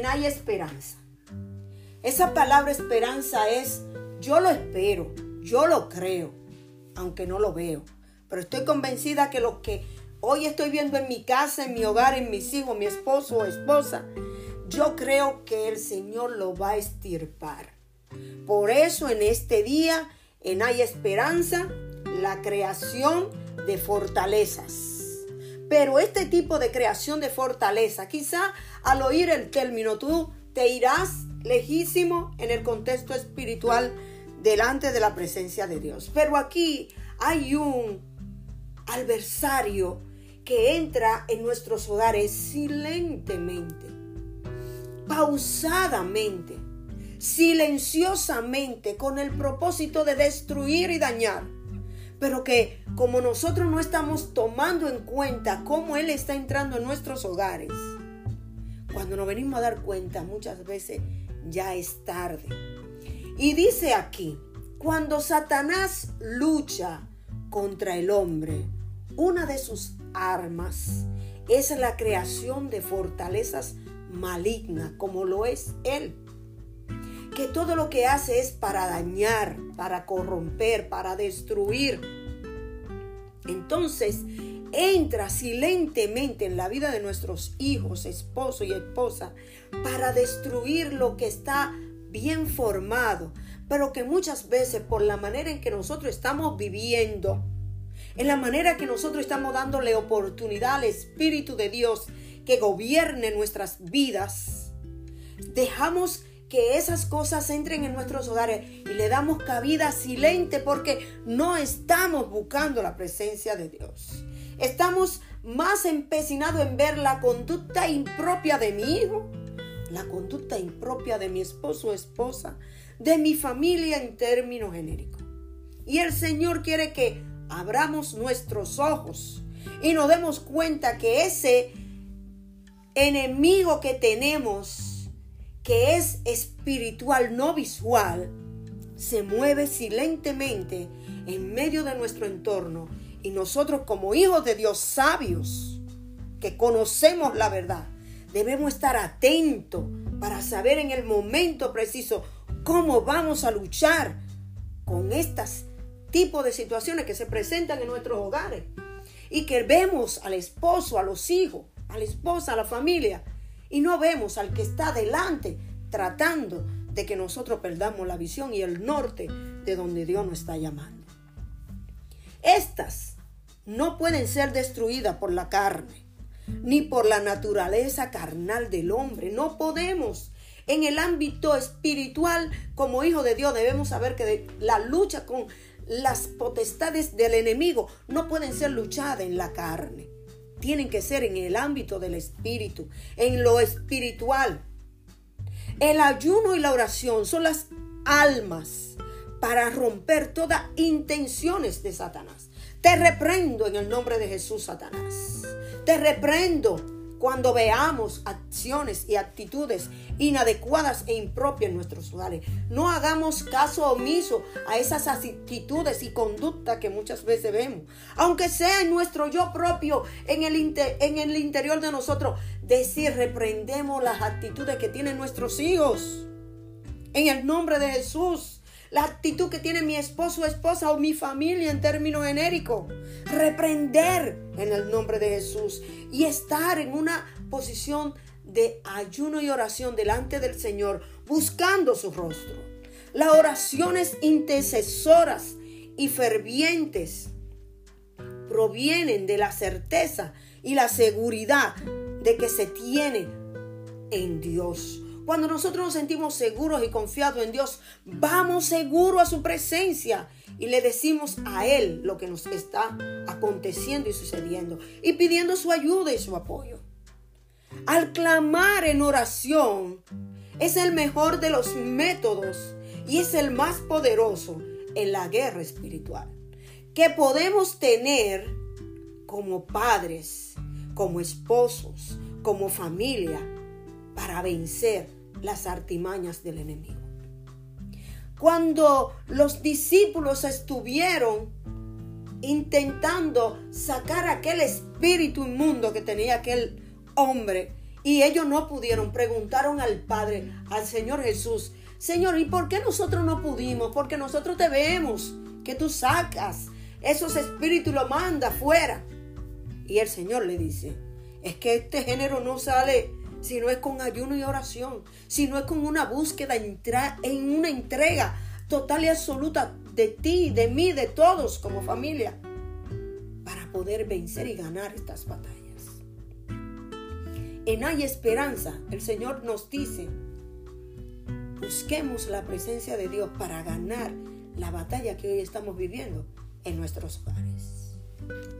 En hay esperanza. Esa palabra esperanza es, yo lo espero, yo lo creo, aunque no lo veo. Pero estoy convencida que lo que hoy estoy viendo en mi casa, en mi hogar, en mis hijos, mi esposo o esposa, yo creo que el Señor lo va a estirpar. Por eso en este día, en Hay Esperanza, la creación de fortalezas. Pero este tipo de creación de fortaleza, quizá al oír el término tú te irás lejísimo en el contexto espiritual delante de la presencia de Dios. Pero aquí hay un adversario que entra en nuestros hogares silentemente, pausadamente, silenciosamente, con el propósito de destruir y dañar pero que como nosotros no estamos tomando en cuenta cómo Él está entrando en nuestros hogares, cuando nos venimos a dar cuenta muchas veces ya es tarde. Y dice aquí, cuando Satanás lucha contra el hombre, una de sus armas es la creación de fortalezas malignas, como lo es Él que todo lo que hace es para dañar, para corromper, para destruir. Entonces, entra silentemente en la vida de nuestros hijos, esposo y esposa, para destruir lo que está bien formado, pero que muchas veces por la manera en que nosotros estamos viviendo, en la manera que nosotros estamos dándole oportunidad al Espíritu de Dios que gobierne nuestras vidas, dejamos que esas cosas entren en nuestros hogares y le damos cabida silente porque no estamos buscando la presencia de Dios. Estamos más empecinados en ver la conducta impropia de mi hijo, la conducta impropia de mi esposo o esposa, de mi familia en términos genéricos. Y el Señor quiere que abramos nuestros ojos y nos demos cuenta que ese enemigo que tenemos que es espiritual, no visual, se mueve silentemente en medio de nuestro entorno. Y nosotros como hijos de Dios sabios, que conocemos la verdad, debemos estar atentos para saber en el momento preciso cómo vamos a luchar con estos tipos de situaciones que se presentan en nuestros hogares. Y que vemos al esposo, a los hijos, a la esposa, a la familia y no vemos al que está delante tratando de que nosotros perdamos la visión y el norte de donde Dios nos está llamando. Estas no pueden ser destruidas por la carne, ni por la naturaleza carnal del hombre. No podemos. En el ámbito espiritual, como hijo de Dios, debemos saber que la lucha con las potestades del enemigo no pueden ser luchadas en la carne tienen que ser en el ámbito del espíritu, en lo espiritual. El ayuno y la oración son las almas para romper todas intenciones de Satanás. Te reprendo en el nombre de Jesús, Satanás. Te reprendo cuando veamos acciones y actitudes inadecuadas e impropias en nuestros hogares. No hagamos caso omiso a esas actitudes y conductas que muchas veces vemos. Aunque sea en nuestro yo propio, en el, en el interior de nosotros, decir, reprendemos las actitudes que tienen nuestros hijos. En el nombre de Jesús la actitud que tiene mi esposo, esposa o mi familia en términos genéricos. Reprender en el nombre de Jesús y estar en una posición de ayuno y oración delante del Señor, buscando su rostro. Las oraciones intercesoras y fervientes provienen de la certeza y la seguridad de que se tiene en Dios. Cuando nosotros nos sentimos seguros y confiados en Dios, vamos seguros a su presencia y le decimos a Él lo que nos está aconteciendo y sucediendo y pidiendo su ayuda y su apoyo. Al clamar en oración es el mejor de los métodos y es el más poderoso en la guerra espiritual que podemos tener como padres, como esposos, como familia para vencer las artimañas del enemigo. Cuando los discípulos estuvieron intentando sacar aquel espíritu inmundo que tenía aquel hombre y ellos no pudieron, preguntaron al Padre, al Señor Jesús, Señor, ¿y por qué nosotros no pudimos? Porque nosotros te vemos que tú sacas esos espíritus y lo manda fuera. Y el Señor le dice, es que este género no sale si no es con ayuno y oración, si no es con una búsqueda en una entrega total y absoluta de ti, de mí, de todos como familia, para poder vencer y ganar estas batallas. En Hay Esperanza, el Señor nos dice, busquemos la presencia de Dios para ganar la batalla que hoy estamos viviendo en nuestros hogares.